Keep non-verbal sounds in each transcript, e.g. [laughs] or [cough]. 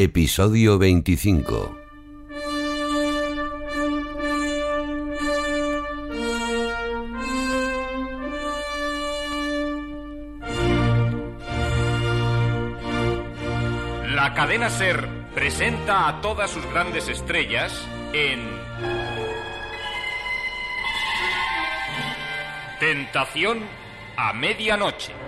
Episodio 25. La cadena Ser presenta a todas sus grandes estrellas en Tentación a medianoche.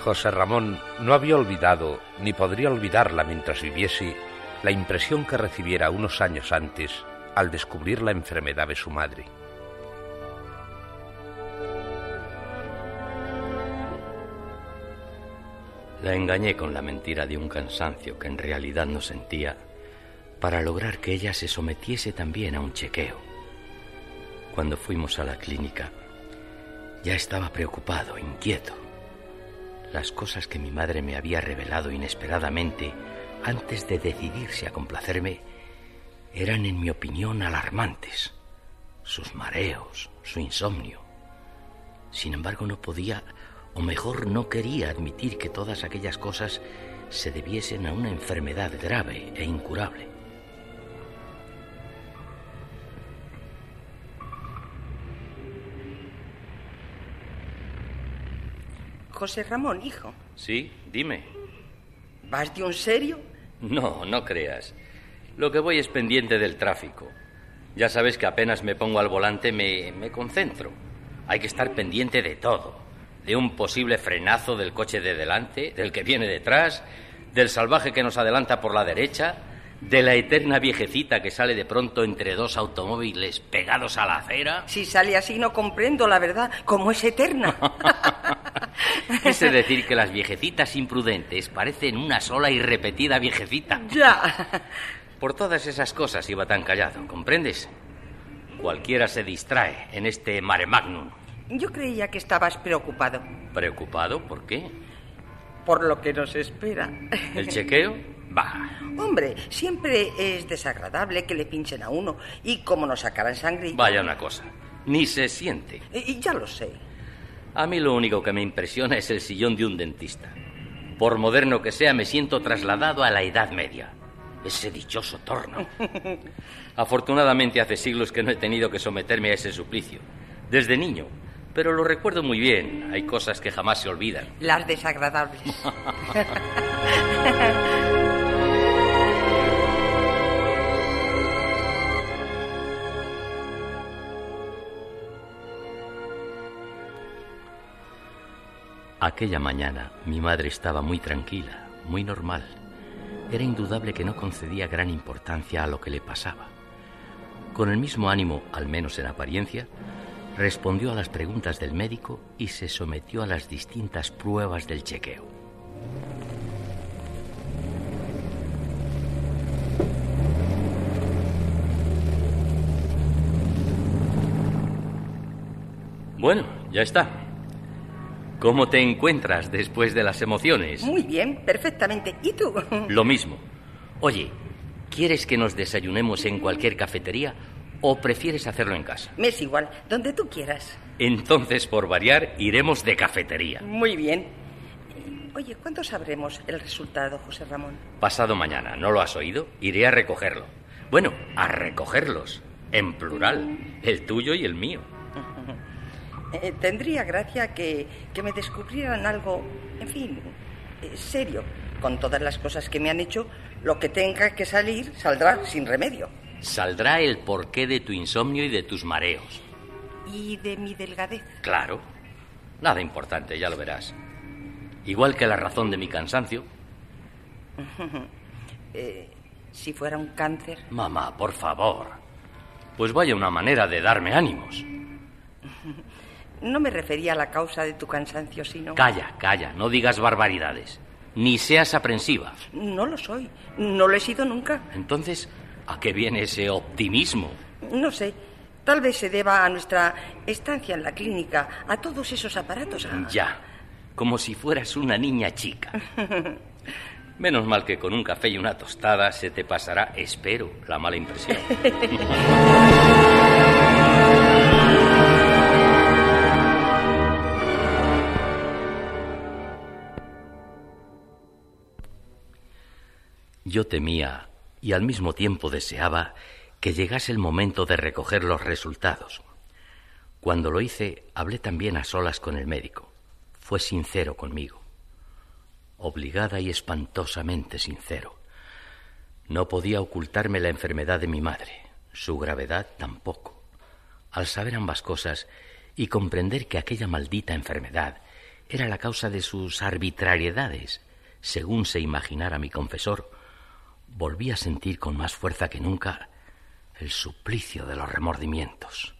José Ramón no había olvidado, ni podría olvidarla mientras viviese, la impresión que recibiera unos años antes al descubrir la enfermedad de su madre. La engañé con la mentira de un cansancio que en realidad no sentía para lograr que ella se sometiese también a un chequeo. Cuando fuimos a la clínica, ya estaba preocupado, inquieto. Las cosas que mi madre me había revelado inesperadamente antes de decidirse a complacerme eran, en mi opinión, alarmantes. Sus mareos, su insomnio. Sin embargo, no podía, o mejor, no quería admitir que todas aquellas cosas se debiesen a una enfermedad grave e incurable. José Ramón, hijo. Sí, dime. ¿Vas de un serio? No, no creas. Lo que voy es pendiente del tráfico. Ya sabes que apenas me pongo al volante me, me concentro. Hay que estar pendiente de todo. De un posible frenazo del coche de delante, del que viene detrás, del salvaje que nos adelanta por la derecha, de la eterna viejecita que sale de pronto entre dos automóviles pegados a la acera. Si sale así no comprendo, la verdad, cómo es eterna. [laughs] [laughs] Quise decir que las viejecitas imprudentes parecen una sola y repetida viejecita. ya. Por todas esas cosas iba tan callado, ¿comprendes? Cualquiera se distrae en este mare magnum. Yo creía que estabas preocupado ¿Preocupado? ¿Por qué? por lo que nos espera. ¿El chequeo? Bah. Hombre, siempre es desagradable que le pinchen a uno y como nos sacaran sangre. Vaya una cosa. Ni se siente. Y y ya lo sé. A mí lo único que me impresiona es el sillón de un dentista. Por moderno que sea, me siento trasladado a la Edad Media. Ese dichoso torno. [laughs] Afortunadamente hace siglos que no he tenido que someterme a ese suplicio. Desde niño. Pero lo recuerdo muy bien. Hay cosas que jamás se olvidan. Las desagradables. [laughs] Aquella mañana mi madre estaba muy tranquila, muy normal. Era indudable que no concedía gran importancia a lo que le pasaba. Con el mismo ánimo, al menos en apariencia, respondió a las preguntas del médico y se sometió a las distintas pruebas del chequeo. Bueno, ya está. ¿Cómo te encuentras después de las emociones? Muy bien, perfectamente. ¿Y tú? [laughs] Lo mismo. Oye, ¿quieres que nos desayunemos en cualquier cafetería o prefieres hacerlo en casa? Me es igual, donde tú quieras. Entonces, por variar, iremos de cafetería. Muy bien. Oye, ¿cuándo sabremos el resultado, José Ramón? Pasado mañana, ¿no lo has oído? Iré a recogerlo. Bueno, a recogerlos, en plural, el tuyo y el mío. Eh, tendría gracia que, que me descubrieran algo, en fin, eh, serio. Con todas las cosas que me han hecho, lo que tenga que salir saldrá sin remedio. Saldrá el porqué de tu insomnio y de tus mareos. ¿Y de mi delgadez? Claro. Nada importante, ya lo verás. Igual que la razón de mi cansancio. [laughs] Eh, si fuera un cáncer. Mamá, por favor. Pues vaya una manera de darme ánimos. [laughs] No me refería a la causa de tu cansancio, sino... Calla, calla, no digas barbaridades. Ni seas aprensiva. No lo soy. No lo he sido nunca. Entonces, ¿a qué viene ese optimismo? No sé. Tal vez se deba a nuestra estancia en la clínica, a todos esos aparatos. a- Ya, como si fueras una niña chica. [laughs] Menos mal que con un café y una tostada se te pasará, espero, la mala impresión. [laughs] Yo temía y al mismo tiempo deseaba que llegase el momento de recoger los resultados. Cuando lo hice, hablé también a solas con el médico. Fue sincero conmigo. Obligada y espantosamente sincero. No podía ocultarme la enfermedad de mi madre, su gravedad tampoco. Al saber ambas cosas y comprender que aquella maldita enfermedad era la causa de sus arbitrariedades, según se imaginara mi confesor, volví a sentir con más fuerza que nunca el suplicio de los remordimientos.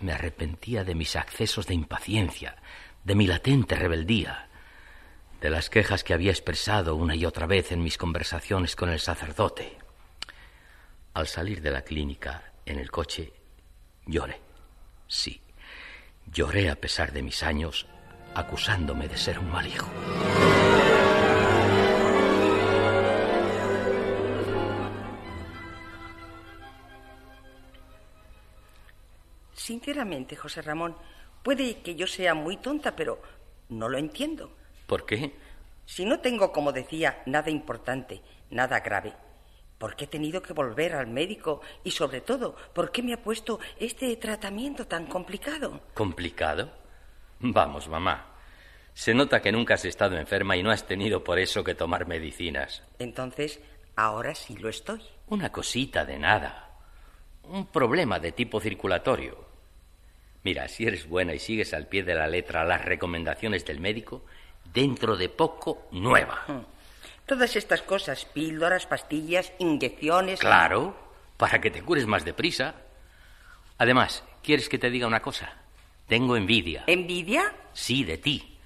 Me arrepentía de mis accesos de impaciencia, de mi latente rebeldía, de las quejas que había expresado una y otra vez en mis conversaciones con el sacerdote. Al salir de la clínica, en el coche, lloré. Sí, lloré a pesar de mis años, acusándome de ser un mal hijo. Sinceramente, José Ramón, puede que yo sea muy tonta, pero no lo entiendo. ¿Por qué? Si no tengo, como decía, nada importante, nada grave, ¿por qué he tenido que volver al médico? Y sobre todo, ¿por qué me ha puesto este tratamiento tan complicado? ¿Complicado? Vamos, mamá. Se nota que nunca has estado enferma y no has tenido por eso que tomar medicinas. Entonces, ahora sí lo estoy. Una cosita de nada. Un problema de tipo circulatorio. Mira, si eres buena y sigues al pie de la letra las recomendaciones del médico, dentro de poco nueva. Todas estas cosas, píldoras, pastillas, inyecciones. Claro, para que te cures más deprisa. Además, ¿quieres que te diga una cosa? Tengo envidia. ¿Envidia? Sí, de ti.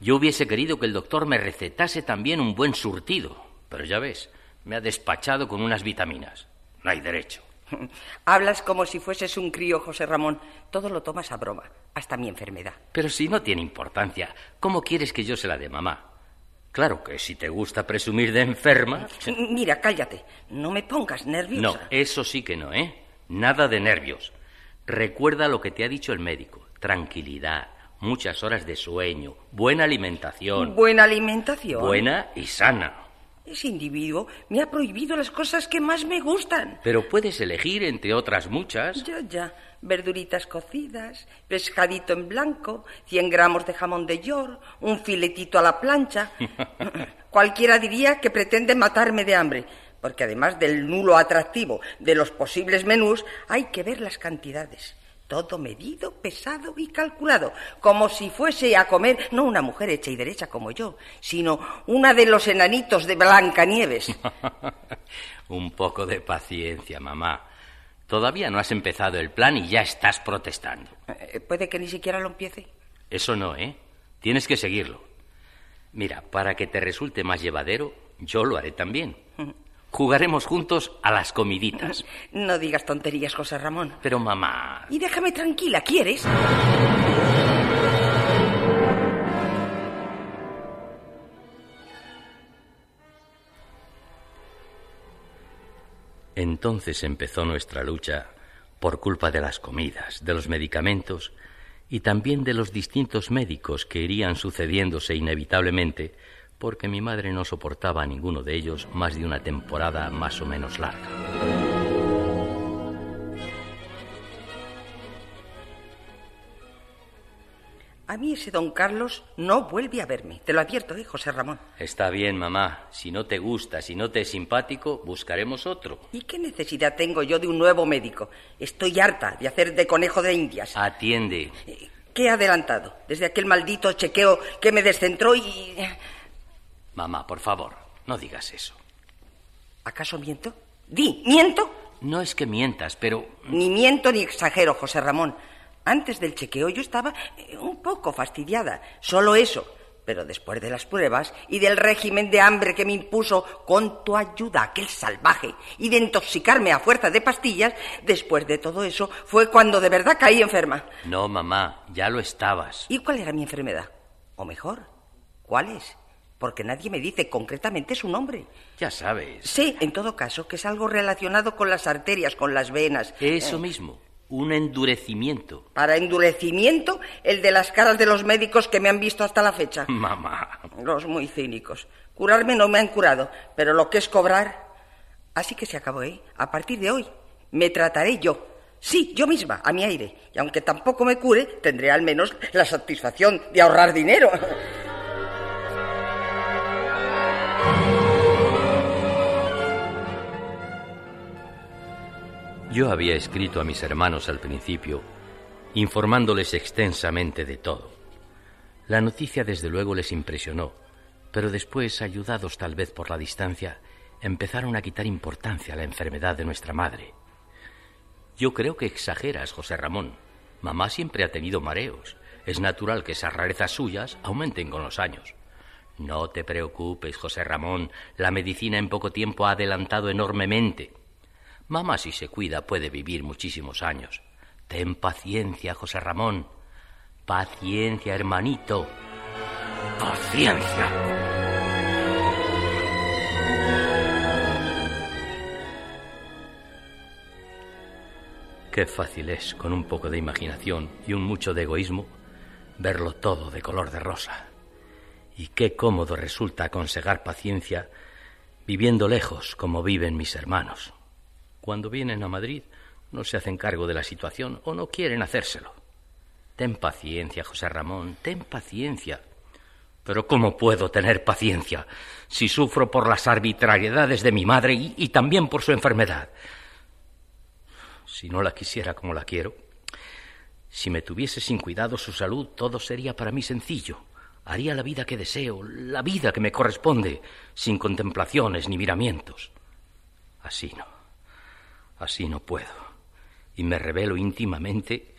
Yo hubiese querido que el doctor me recetase también un buen surtido, pero ya ves, me ha despachado con unas vitaminas. No hay derecho. [laughs] Hablas como si fueses un crío, José Ramón. Todo lo tomas a broma, hasta mi enfermedad. Pero si no tiene importancia, ¿cómo quieres que yo se la dé mamá? Claro que si te gusta presumir de enferma... Mira, cállate. No me pongas No, nerviosa. eso sí que no, ¿eh? Nada de nervios. Recuerda lo que te ha dicho el médico. Tranquilidad, muchas horas de sueño, buena alimentación, Buena alimentación. buena y sana. Ese individuo me ha prohibido las cosas que más me gustan. Pero puedes elegir entre otras muchas. Ya, ya. Verduritas cocidas, pescadito en blanco, 100 gramos de jamón de york, un filetito a la plancha. [laughs] Cualquiera diría que pretende matarme de hambre, porque además del nulo atractivo de los posibles menús, hay que ver las cantidades. Todo medido, pesado y calculado, como si fuese a comer no una mujer hecha y derecha como yo, sino una de los enanitos de Blancanieves. [laughs] Un poco de paciencia, mamá. Todavía no has empezado el plan y ya estás protestando. Eh, Puede que ni siquiera lo empiece. Eso no, ¿eh? Tienes que seguirlo. Mira, para que te resulte más llevadero, yo lo haré también. Jugaremos juntos a las comiditas. [laughs] No digas tonterías, José Ramón. Pero mamá... Y déjame tranquila, ¿quieres? Entonces empezó nuestra lucha por culpa de las comidas, de los medicamentos y también de los distintos médicos que irían sucediéndose inevitablemente, porque mi madre no soportaba a ninguno de ellos más de una temporada más o menos larga. A mí ese don Carlos no vuelve a verme. Te lo advierto, ¿eh, José Ramón? Está bien, mamá. Si no te gusta, si no te es simpático, buscaremos otro. ¿Y qué necesidad tengo yo de un nuevo médico? Estoy harta de hacer de conejo de indias. Atiende. ¿Qué he adelantado? Desde aquel maldito chequeo que me descentró y... Mamá, por favor, no digas eso. ¿Acaso miento? Di, ¿miento? No es que mientas, pero... Ni miento ni exagero, José Ramón. Antes del chequeo yo estaba eh, un poco fastidiada, solo eso. Pero después de las pruebas y del régimen de hambre que me impuso con tu ayuda aquel salvaje y de intoxicarme a fuerza de pastillas, después de todo eso fue cuando de verdad caí enferma. No, mamá, ya lo estabas. ¿Y cuál era mi enfermedad? O mejor, ¿cuál es? Porque nadie me dice concretamente su nombre. Ya sabes. Sé, en todo caso, que es algo relacionado con las arterias, con las venas. Eso mismo un endurecimiento. Para endurecimiento, el de las caras de los médicos que me han visto hasta la fecha. [laughs] Mamá. Los muy cínicos. Curarme no me han curado, pero lo que es cobrar. Así que se acabó, ¿eh? A partir de hoy me trataré yo. Sí, yo misma, a mi aire. Y aunque tampoco me cure, tendré al menos la satisfacción de ahorrar dinero. [laughs] Yo había escrito a mis hermanos al principio, informándoles extensamente de todo. La noticia desde luego les impresionó, pero después, ayudados tal vez por la distancia, empezaron a quitar importancia a la enfermedad de nuestra madre. Yo creo que exageras, José Ramón. Mamá siempre ha tenido mareos. Es natural que esas rarezas suyas aumenten con los años. No te preocupes, José Ramón. La medicina en poco tiempo ha adelantado enormemente. Mamá, si se cuida, puede vivir muchísimos años. Ten paciencia, José Ramón. Paciencia, hermanito. Paciencia. Qué fácil es, con un poco de imaginación y un mucho de egoísmo, verlo todo de color de rosa. Y qué cómodo resulta aconsejar paciencia viviendo lejos como viven mis hermanos. Cuando vienen a Madrid no se hacen cargo de la situación o no quieren hacérselo. Ten paciencia, José Ramón, ten paciencia. Pero ¿cómo puedo tener paciencia si sufro por las arbitrariedades de mi madre y, y, también por su enfermedad? Si no la quisiera como la quiero, si me tuviese sin cuidado su salud, todo sería para mí sencillo. Haría la vida que deseo, la vida que me corresponde, sin contemplaciones ni miramientos. Así no. Así no puedo. Y me revelo íntimamente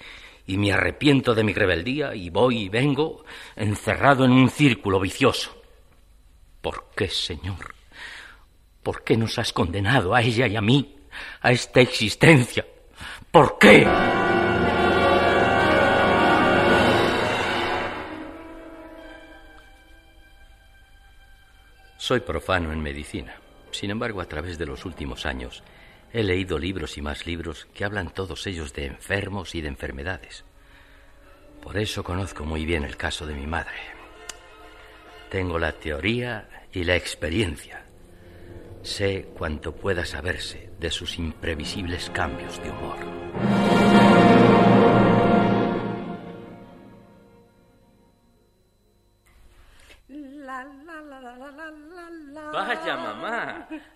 y me arrepiento de mi rebeldía y voy y vengo encerrado en un círculo vicioso. ¿Por qué, Señor? ¿Por qué nos has condenado a ella y a mí a esta existencia? ¿Por qué? Soy profano en medicina. Sin embargo, a través de los últimos años He leído libros y más libros que hablan todos ellos de enfermos y de enfermedades. Por eso conozco muy bien el caso de mi madre. Tengo la teoría y la experiencia. Sé cuanto pueda saberse de sus imprevisibles cambios de humor.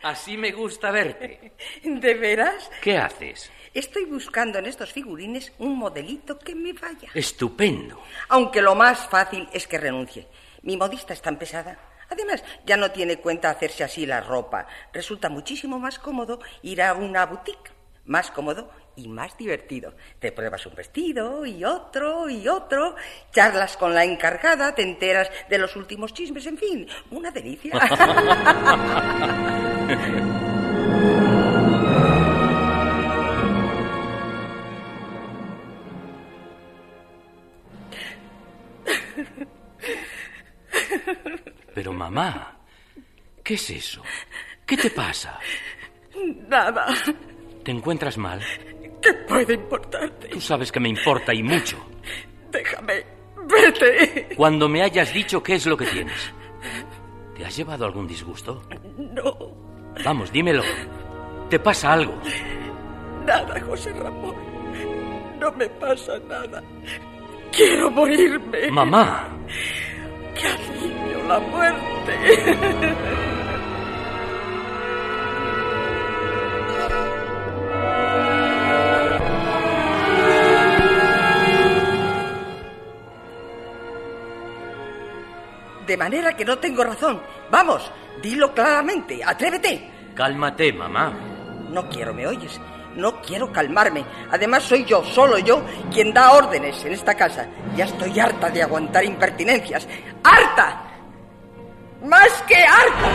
Así me gusta verte. [laughs] ¿De veras? ¿Qué haces? Estoy buscando en estos figurines un modelito que me vaya. Estupendo. Aunque lo más fácil es que renuncie. Mi modista es tan pesada. Además, ya no tiene cuenta hacerse así la ropa. Resulta muchísimo más cómodo ir a una boutique. Más cómodo y más divertido. Te pruebas un vestido y otro y otro, charlas con la encargada, te enteras de los últimos chismes, en fin, una delicia. Pero mamá, ¿qué es eso? ¿Qué te pasa? Nada. ¿Te encuentras mal? ¿Qué puede importarte? Tú sabes que me importa y mucho. Déjame. Vete. Cuando me hayas dicho qué es lo que tienes. ¿Te has llevado algún disgusto? No. Vamos, dímelo. ¿Te pasa algo? Nada, José Ramón. No me pasa nada. Quiero morirme. Mamá. ¡Qué alivio la muerte! De manera que no tengo razón. Vamos, dilo claramente, atrévete. Cálmate, mamá. No quiero, ¿me oyes? No quiero calmarme. Además soy yo, solo yo, quien da órdenes en esta casa. Ya estoy harta de aguantar impertinencias. ¡Harta! ¡Más que harta!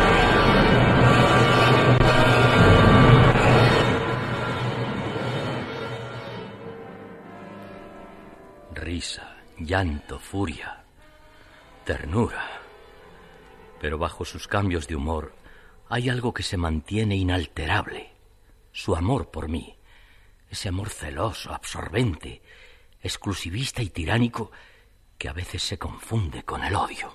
Risa, llanto, furia, ternura. Pero bajo sus cambios de humor hay algo que se mantiene inalterable. Su amor por mí. Ese amor celoso, absorbente, exclusivista y tiránico que a veces se confunde con el odio.